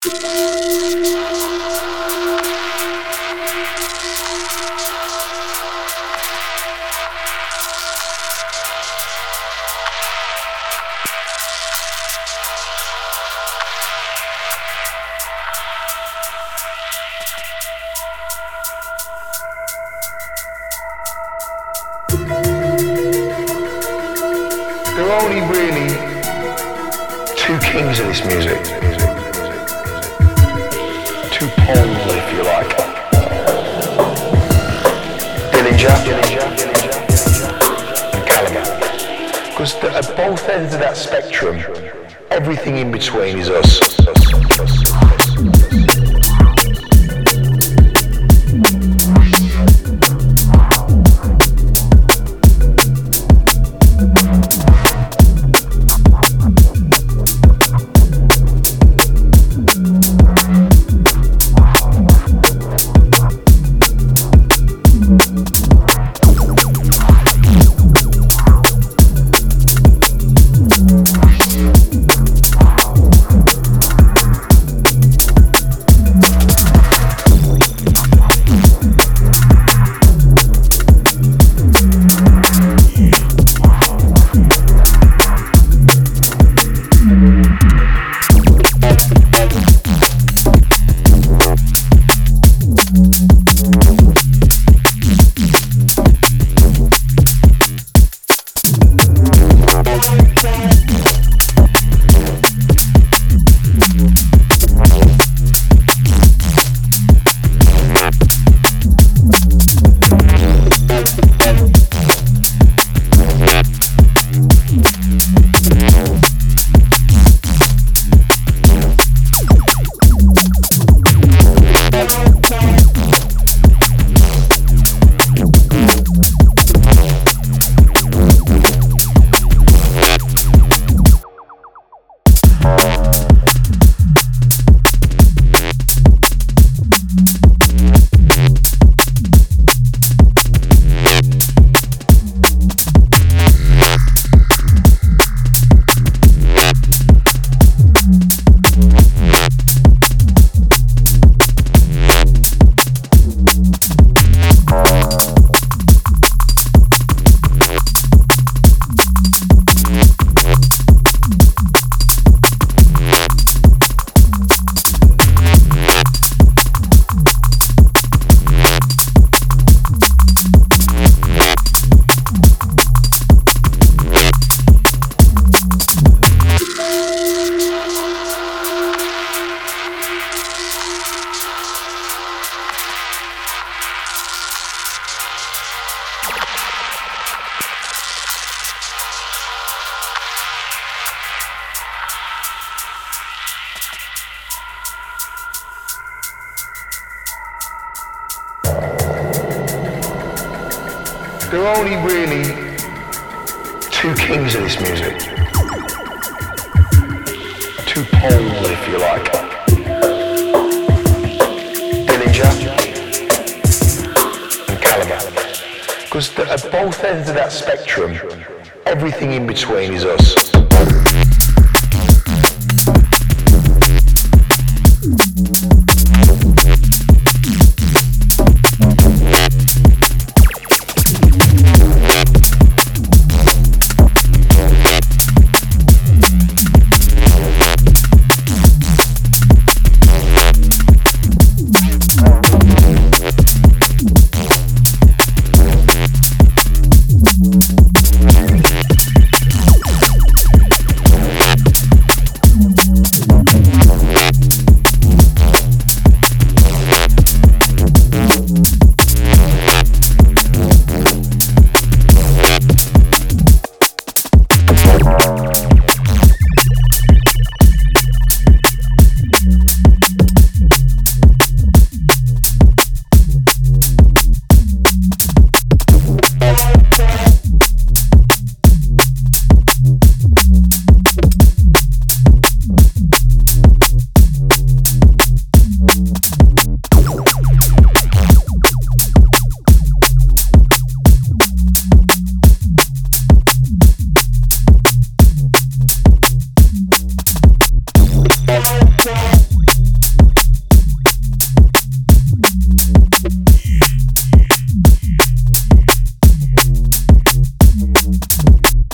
There are only really two kings of this music. Poles, if you like. Dillinja and Calibre. Because at both ends of that spectrum, everything in between is us. us, us, us. There are only really two kings of this music. Two poles, if you like. Dillinja and Calibre. Because at both ends of that spectrum, everything in between is us.